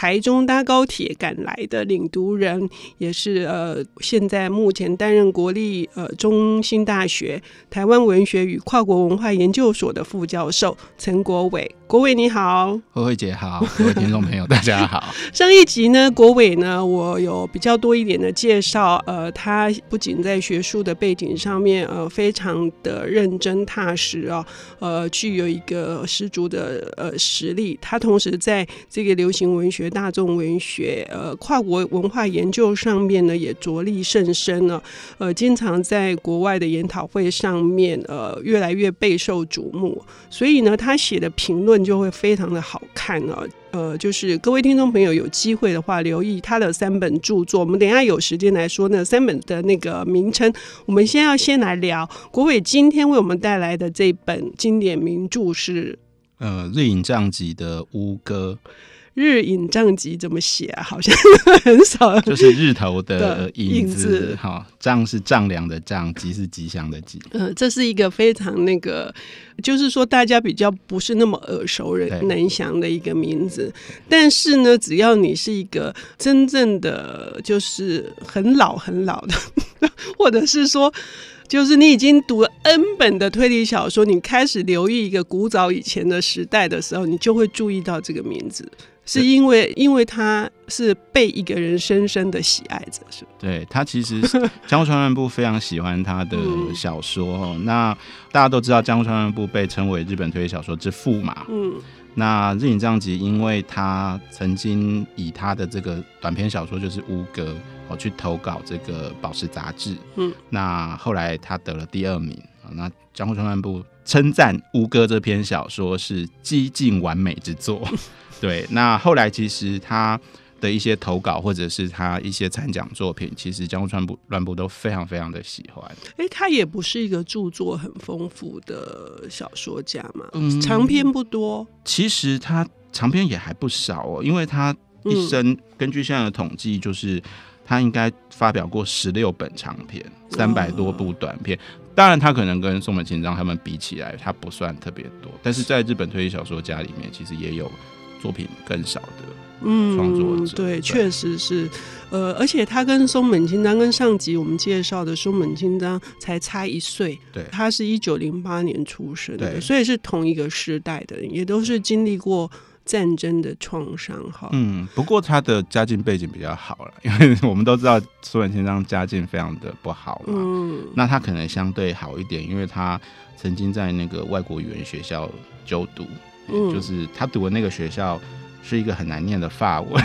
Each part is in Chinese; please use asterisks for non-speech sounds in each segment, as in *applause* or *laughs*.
台中搭高铁赶来的领读人，也是呃，现在目前担任国立呃中心大学台湾文学与跨国文化研究所的副教授陈国伟。国伟你好，慧慧姐好，各位听众朋友大家好。*laughs* 上一集呢，国伟呢，我有比较多一点的介绍，呃，他不仅在学术的背景上面，呃，非常的认真踏实啊，呃，具有一个十足的呃实力。他同时在这个流行文学、大众文学、呃，跨国文化研究上面呢，也着力甚深呢，呃，经常在国外的研讨会上面，呃，越来越备受瞩目。所以呢，他写的评论。就会非常的好看啊，呃，就是各位听众朋友有机会的话，留意他的三本著作。我们等一下有时间来说那三本的那个名称。我们先要先来聊国伟今天为我们带来的这本经典名著是呃日影帐集的《乌歌》。日影丈吉怎么写啊？好像很少，就是日头的影子。哈，丈是丈量的丈，吉是吉祥的吉。嗯，这是一个非常那个，就是说大家比较不是那么耳熟人能详的一个名字。但是呢，只要你是一个真正的，就是很老很老的，*laughs* 或者是说，就是你已经读了 N 本的推理小说，你开始留意一个古早以前的时代的时候，你就会注意到这个名字。是因为，因为他是被一个人深深的喜爱着，是吧？对，他其实江户川乱步非常喜欢他的 *laughs* 小说。嗯、那大家都知道，江户川乱步被称为日本推理小说之父嘛。嗯。那日影丈吉，因为他曾经以他的这个短篇小说就是《乌歌》哦去投稿这个宝石杂志。嗯。那后来他得了第二名啊。那江户川乱步称赞《乌哥》这篇小说是几近完美之作。*laughs* 对，那后来其实他的一些投稿或者是他一些参奖作品，其实江户川乱步都非常非常的喜欢。哎，他也不是一个著作很丰富的小说家嘛，嗯，长篇不多。其实他长篇也还不少哦，因为他一生根据现在的统计，就是他应该发表过十六本长篇，三百多部短篇。哦。当然，他可能跟松本清张他们比起来，他不算特别多，但是在日本推理小说家里面，其实也有。作品更少的创作者，嗯，对，确实是，呃，而且他跟松本清张跟上集我们介绍的松本清张才差一岁，对，他是一九零八年出生的，所以是同一个时代的，也都是经历过战争的创伤，哈，嗯，不过他的家境背景比较好了，*laughs* 因为我们都知道苏文先生家境非常的不好嘛，嗯，那他可能相对好一点，因为他曾经在那个外国语言学校就读。就是他读的那个学校是一个很难念的法文，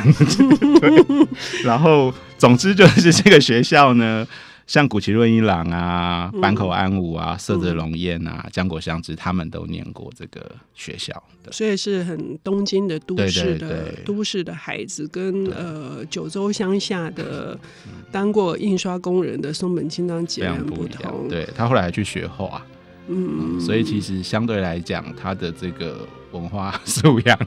*laughs* 然后总之就是这个学校呢，像古奇润一郎啊、坂口安吾啊、色泽龙彦啊、江国香织他们都念过这个学校的，所以是很东京的都市的都市的孩子，跟呃九州乡下的当过印刷工人的松本清张截然不同。对，他后来还去学画。嗯，所以其实相对来讲，他的这个文化素养。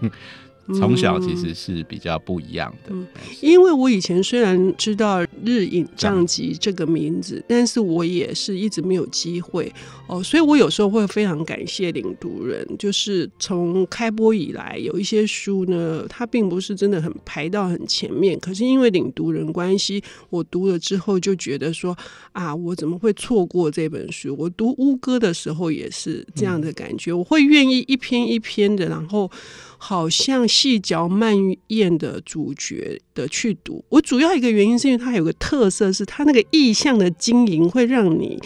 从小其实是比较不一样的，嗯，因为我以前虽然知道日影丈吉这个名字，但是我也是一直没有机会哦，所以我有时候会非常感谢领读人，就是从开播以来，有一些书呢，它并不是真的很排到很前面，可是因为领读人关系，我读了之后就觉得说啊，我怎么会错过这本书？我读乌歌的时候也是这样的感觉，嗯，我会愿意一篇一篇的，然后。好像细嚼慢咽的主角的去读，我主要一个原因是因为它有个特色，是它那个意象的经营会让你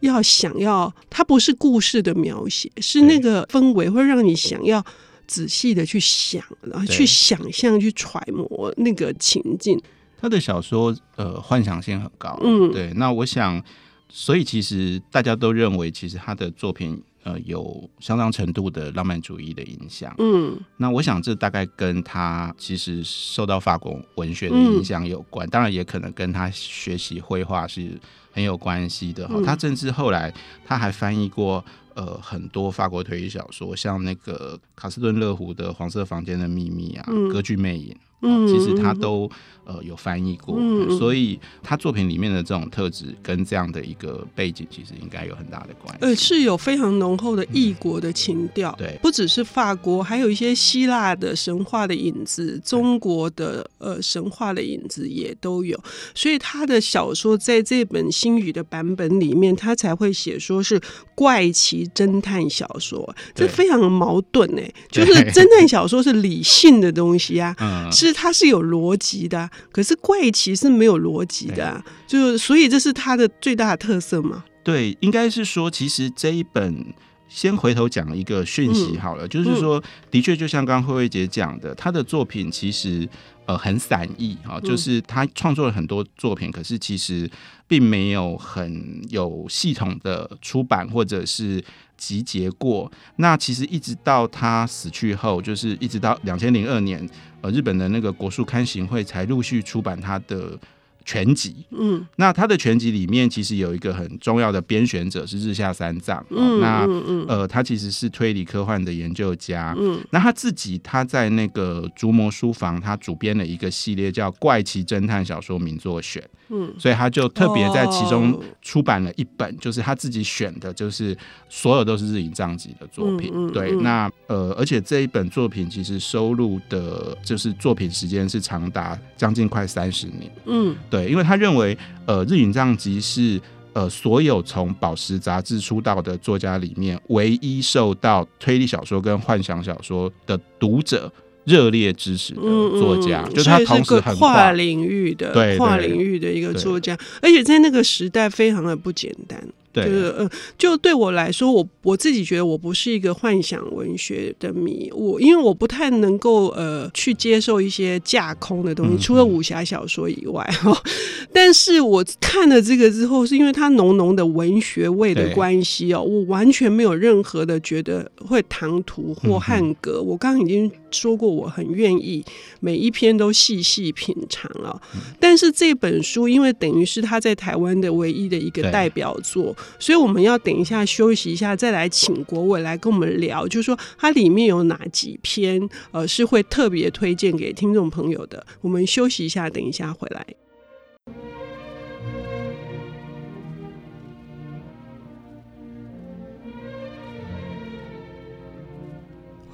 要想要，它不是故事的描写，是那个氛围会让你想要仔细的去想，然后去想象、去揣摩那个情境。他的小说呃幻想性很高，嗯，对。那我想，所以其实大家都认为，其实他的作品。呃，有相当程度的浪漫主义的影响。嗯，那我想这大概跟他其实受到法国文学的影响有关，嗯，当然也可能跟他学习绘画是很有关系的哈。嗯、他甚至后来他还翻译过呃很多法国推理小说，像那个卡斯顿勒湖的《黄色房间的秘密》啊，嗯《歌剧魅影》。嗯，其实他都呃有翻译过，嗯、所以他作品里面的这种特质跟这样的一个背景，其实应该有很大的关系。呃，是有非常浓厚的异国的情调，对、嗯，不只是法国，还有一些希腊的神话的影子，中国的呃神话的影子也都有。所以他的小说在这本新语的版本里面，他才会写说是怪奇侦探小说，这非常的矛盾呢。就是侦探小说是理性的东西啊，嗯，是。它是有逻辑的，可是怪奇是没有逻辑的，就所以这是它的最大的特色嘛？对，应该是说，其实这一本先回头讲一个讯息好了，嗯、就是说，嗯、的确就像刚刚慧慧姐讲的，她的作品其实呃很散逸哈，就是她创作了很多作品，可是其实并没有很有系统的出版或者是。集结过，那其实一直到她死去后，就是一直到两千零二年，呃，日本的那个国术刊行会才陆续出版她的全集。嗯，那他的全集里面其实有一个很重要的编选者是日下三藏。嗯，那呃，他其实是推理科幻的研究家。嗯，那他自己他在那个逐魔书房，他主编了一个系列叫《怪奇侦探小说名作选》。嗯，所以他就特别在其中出版了一本，哦、就是他自己选的，就是所有都是日影藏吉的作品。嗯嗯嗯、对，那呃，而且这一本作品其实收录的，就是作品时间是长达将近快三十年。嗯，对，因为他认为，呃，日影藏吉是呃所有从宝石杂志出道的作家里面，唯一受到推理小说跟幻想小说的读者。热烈支持的作家，嗯嗯、就是他同时很跨，跨领域的，对跨领域的一个作家，而且在那个时代非常的不简单。对，就是呃，就对我来说，我我自己觉得我不是一个幻想文学的迷，我因为我不太能够呃去接受一些架空的东西，除了武侠小说以外哈。*laughs* 但是我看了这个之后，是因为它浓浓的文学味的关系哦，我完全没有任何的觉得会唐突或汉格。我刚刚已经说过，我很愿意每一篇都细细品尝了。但是这本书，因为等于是他在台湾的唯一的一个代表作。所以我们要等一下休息一下，再来请国伟来跟我们聊，就是说它里面有哪几篇呃是会特别推荐给听众朋友的。我们休息一下，等一下回来。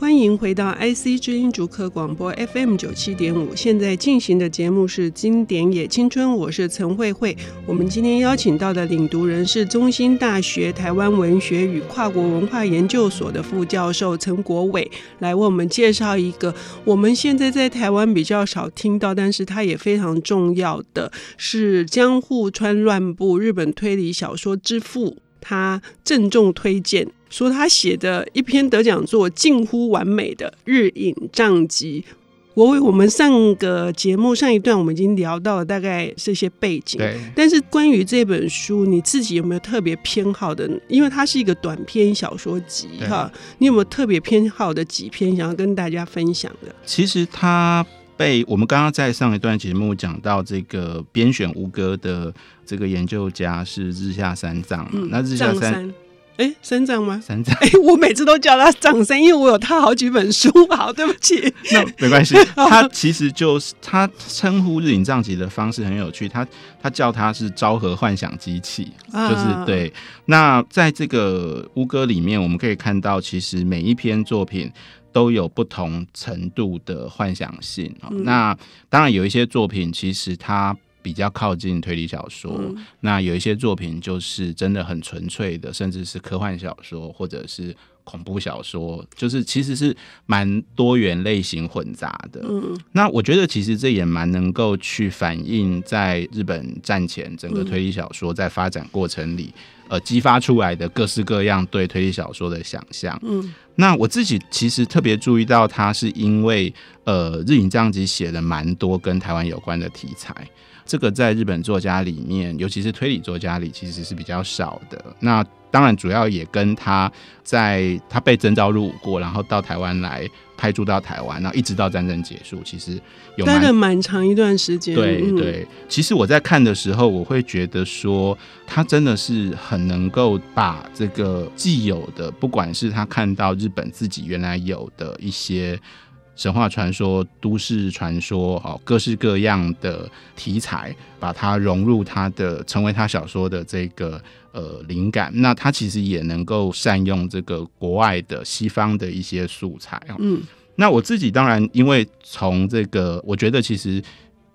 欢迎回到 IC 之音主客广播 FM 九七点五，现在进行的节目是《经典也青春》，我是陈慧慧。我们今天邀请到的领读人是中兴大学台湾文学与跨国文化研究所的副教授陈国伟，来为我们介绍一个我们现在在台湾比较少听到，但是它也非常重要的是江户川乱步日本推理小说之父，他郑重推荐。说他写的一篇得奖作近乎完美的《日影帐集》，我为我们上个节目上一段我们已经聊到了大概这些背景，对。但是关于这本书，你自己有没有特别偏好的？因为它是一个短篇小说集哈，你有没有特别偏好的几篇想要跟大家分享的？其实他被我们刚刚在上一段节目讲到这个编选吴哥的这个研究家是日下三藏，嗯、那日下三。哎、欸，三藏吗？三藏。哎、欸，我每次都叫他藏三，因为我有他好几本书。好，对不起。*laughs* 那没关系。*laughs* 他其实就是他称呼日影藏吉的方式很有趣。他他叫他是昭和幻想机器，啊、就是对。那在这个乌歌里面，我们可以看到，其实每一篇作品都有不同程度的幻想性。嗯、那当然有一些作品，其实它。比较靠近推理小说，嗯、那有一些作品就是真的很纯粹的，甚至是科幻小说或者是恐怖小说，就是其实是蛮多元类型混杂的。嗯，那我觉得其实这也蛮能够去反映在日本战前整个推理小说在发展过程里，嗯、呃，激发出来的各式各样对推理小说的想象。嗯，那我自己其实特别注意到，它是因为呃，日影这样子写了蛮多跟台湾有关的题材。这个在日本作家里面，尤其是推理作家里，其实是比较少的。那当然，主要也跟他在他被征召入伍过，然后到台湾来派驻到台湾，然后一直到战争结束，其实有待了蛮长一段时间。对对，其实我在看的时候，我会觉得说，他真的是很能够把这个既有的，不管是他看到日本自己原来有的一些。神话传说、都市传说，哦，各式各样的题材，把它融入他的，成为他小说的这个呃灵感。那他其实也能够善用这个国外的西方的一些素材。嗯，那我自己当然，因为从这个，我觉得其实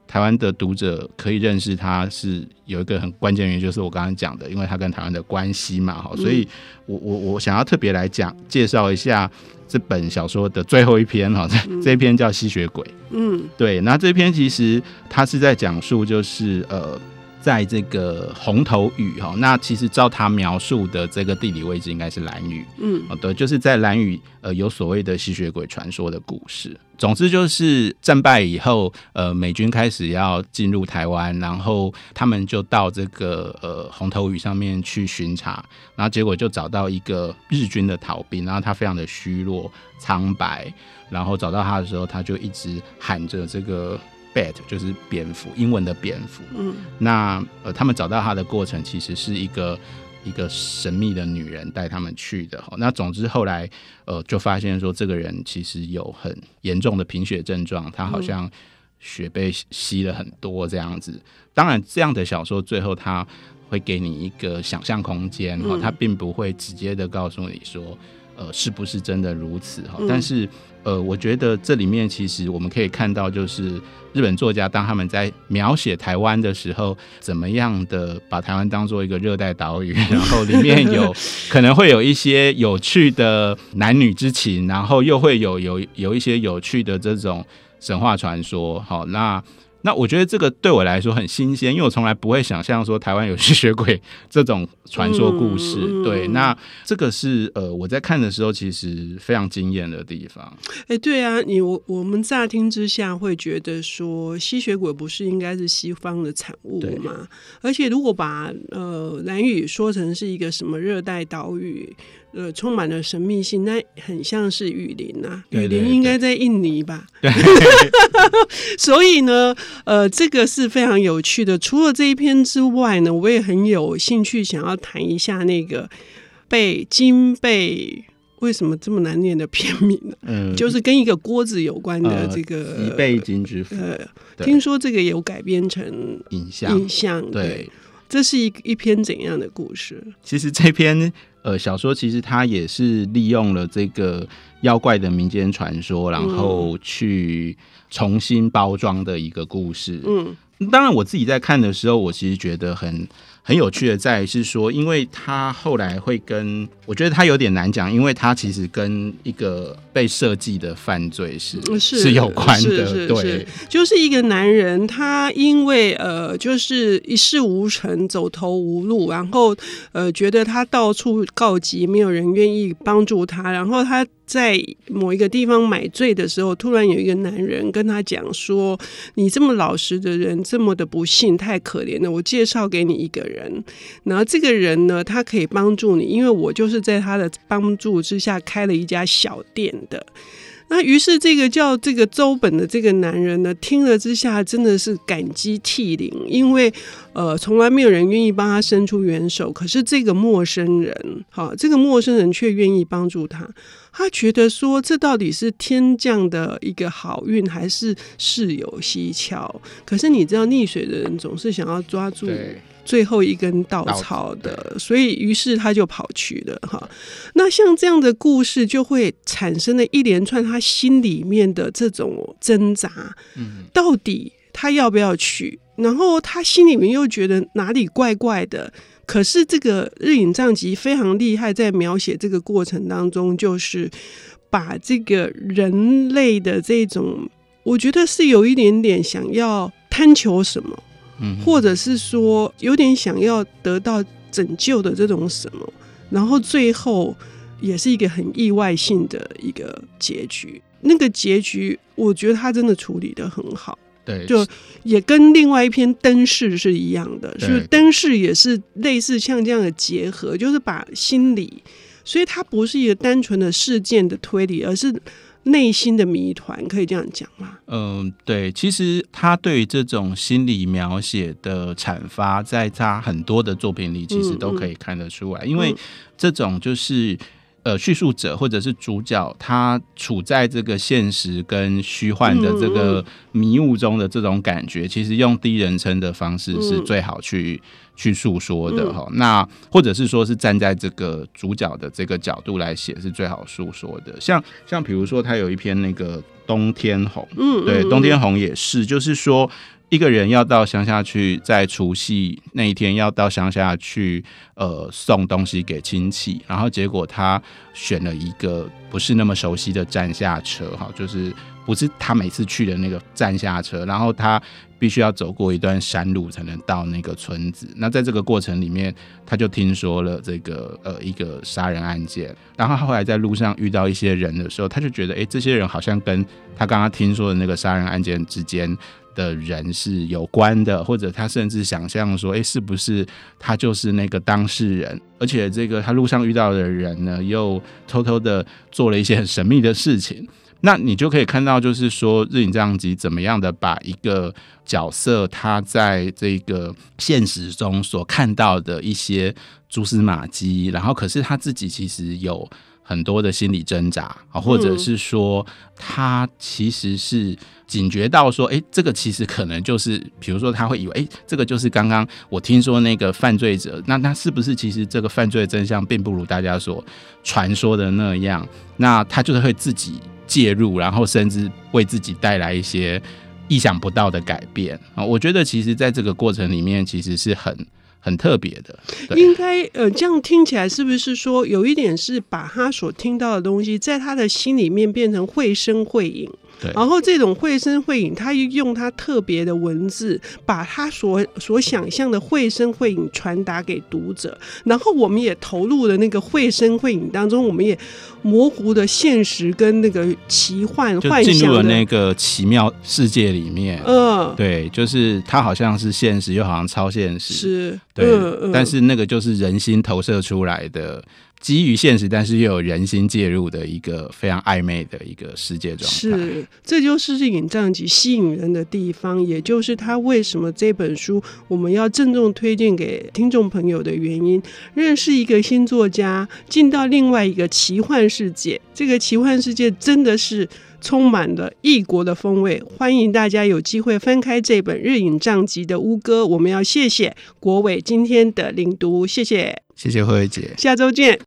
台湾的读者可以认识他，是有一个很关键原因，就是我刚刚讲的，因为他跟台湾的关系嘛，哈，所以我我我想要特别来讲介绍一下。这本小说的最后一篇哈，*laughs* 这一篇叫《吸血鬼》。嗯，对，那这篇其实它是在讲述，就是呃。在这个红头屿哈，那其实照他描述的这个地理位置，应该是蓝屿。嗯，好的，就是在蓝屿呃有所谓的吸血鬼传说的故事。总之就是战败以后，呃，美军开始要进入台湾，然后他们就到这个呃红头屿上面去巡查，然后结果就找到一个日军的逃兵，然后他非常的虚弱苍白，然后找到他的时候，他就一直喊着这个。Bat 就是蝙蝠，英文的蝙蝠。嗯，那呃，他们找到他的过程，其实是一个一个神秘的女人带他们去的。那总之后来呃，就发现说这个人其实有很严重的贫血症状，他好像血被吸了很多这样子。当然，这样的小说最后他会给你一个想象空间，哈，他并不会直接的告诉你说，呃，是不是真的如此？哈，但是。呃，我觉得这里面其实我们可以看到，就是日本作家当他们在描写台湾的时候，怎么样的把台湾当做一个热带岛屿，然后里面有 *laughs* 可能会有一些有趣的男女之情，然后又会有有有一些有趣的这种神话传说。好，那。那我觉得这个对我来说很新鲜，因为我从来不会想象说台湾有 *laughs* 吸血鬼这种传说故事。嗯、对，那这个是呃我在看的时候其实非常惊艳的地方。哎、欸，对啊，你我我们乍听之下会觉得说吸血鬼不是应该是西方的产物吗？而且如果把呃兰屿说成是一个什么热带岛屿。呃，充满了神秘性，那很像是雨林呐、啊。雨林应该在印尼吧？对。*laughs* 所以呢，呃，这个是非常有趣的。除了这一篇之外呢，我也很有兴趣想要谈一下那个被金被为什么这么难念的片名呢？嗯，就是跟一个锅子有关的这个吉备金之父。呃，听说这个有改编成影像，影像对。对这是一一篇怎样的故事？其实这篇呃小说，其实它也是利用了这个妖怪的民间传说，然后去重新包装的一个故事。嗯，当然我自己在看的时候，我其实觉得很。很有趣的在是说，因为他后来会跟，我觉得他有点难讲，因为他其实跟一个被设计的犯罪是是，是有关的，是是是对，就是一个男人，他因为呃，就是一事无成，走投无路，然后呃，觉得他到处告急，没有人愿意帮助他，然后他。在某一个地方买醉的时候，突然有一个男人跟他讲说：“你这么老实的人，这么的不幸，太可怜了。我介绍给你一个人，然后这个人呢，他可以帮助你，因为我就是在他的帮助之下开了一家小店的。”那于是这个叫这个周本的这个男人呢，听了之下真的是感激涕零，因为呃，从来没有人愿意帮他伸出援手，可是这个陌生人，好，这个陌生人却愿意帮助他。他觉得说，这到底是天降的一个好运，还是事有蹊跷？可是你知道，溺水的人总是想要抓住最后一根稻草的，所以于是他就跑去了。哈，那像这样的故事，就会产生了一连串他心里面的这种挣扎。嗯，到底他要不要去？然后他心里面又觉得哪里怪怪的。可是这个日影藏吉非常厉害，在描写这个过程当中，就是把这个人类的这种，我觉得是有一点点想要贪求什么，嗯，或者是说有点想要得到拯救的这种什么，然后最后也是一个很意外性的一个结局。那个结局，我觉得他真的处理的很好。对，就也跟另外一篇灯饰是一样的，所以灯饰也是类似像这样的结合，就是把心理，所以它不是一个单纯的事件的推理，而是内心的谜团，可以这样讲吗？嗯，对，其实他对于这种心理描写的阐发，在他很多的作品里，其实都可以看得出来，嗯嗯、因为这种就是。呃，叙述者或者是主角，他处在这个现实跟虚幻的这个迷雾中的这种感觉，嗯、其实用第一人称的方式是最好去、嗯、去诉说的哈。嗯、那或者是说是站在这个主角的这个角度来写，是最好诉说的。像像比如说，他有一篇那个《冬天红》，嗯，对，《冬天红》也是，就是说。一个人要到乡下去，在除夕那一天要到乡下去，呃，送东西给亲戚，然后结果他选了一个不是那么熟悉的站下车，哈，就是不是他每次去的那个站下车，然后他必须要走过一段山路才能到那个村子。那在这个过程里面，他就听说了这个呃一个杀人案件，然后他后来在路上遇到一些人的时候，他就觉得，哎，这些人好像跟他刚刚听说的那个杀人案件之间。的人是有关的，或者他甚至想象说，诶，是不是他就是那个当事人？而且这个他路上遇到的人呢，又偷偷的做了一些很神秘的事情。那你就可以看到，就是说日影藏吉怎么样的把一个角色他在这个现实中所看到的一些蛛丝马迹，然后可是他自己其实有很多的心理挣扎啊，或者是说他其实是。警觉到说，哎，这个其实可能就是，比如说他会以为，哎，这个就是刚刚我听说那个犯罪者，那他是不是其实这个犯罪的真相并不如大家所传说的那样？那他就是会自己介入，然后甚至为自己带来一些意想不到的改变啊！我觉得其实在这个过程里面，其实是很很特别的。应该呃，这样听起来是不是说有一点是把他所听到的东西，在他的心里面变成绘声绘影？对然后这种绘声绘影，他用他特别的文字，把他所所想象的绘声绘影传达给读者，然后我们也投入了那个绘声绘影当中，我们也模糊的现实跟那个奇幻幻想，进入了那个奇妙世界里面。嗯，对，就是他好像是现实，又好像超现实。是，对，嗯嗯、但是那个就是人心投射出来的。基于现实，但是又有人心介入的一个非常暧昧的一个世界状态。是，这就是日影藏吉吸引人的地方，也就是他为什么这本书我们要郑重推荐给听众朋友的原因。认识一个新作家，进到另外一个奇幻世界，这个奇幻世界真的是充满了异国的风味。欢迎大家有机会翻开这本日影账集的乌哥。我们要谢谢国伟今天的领读，谢谢，谢谢慧慧姐，下周见。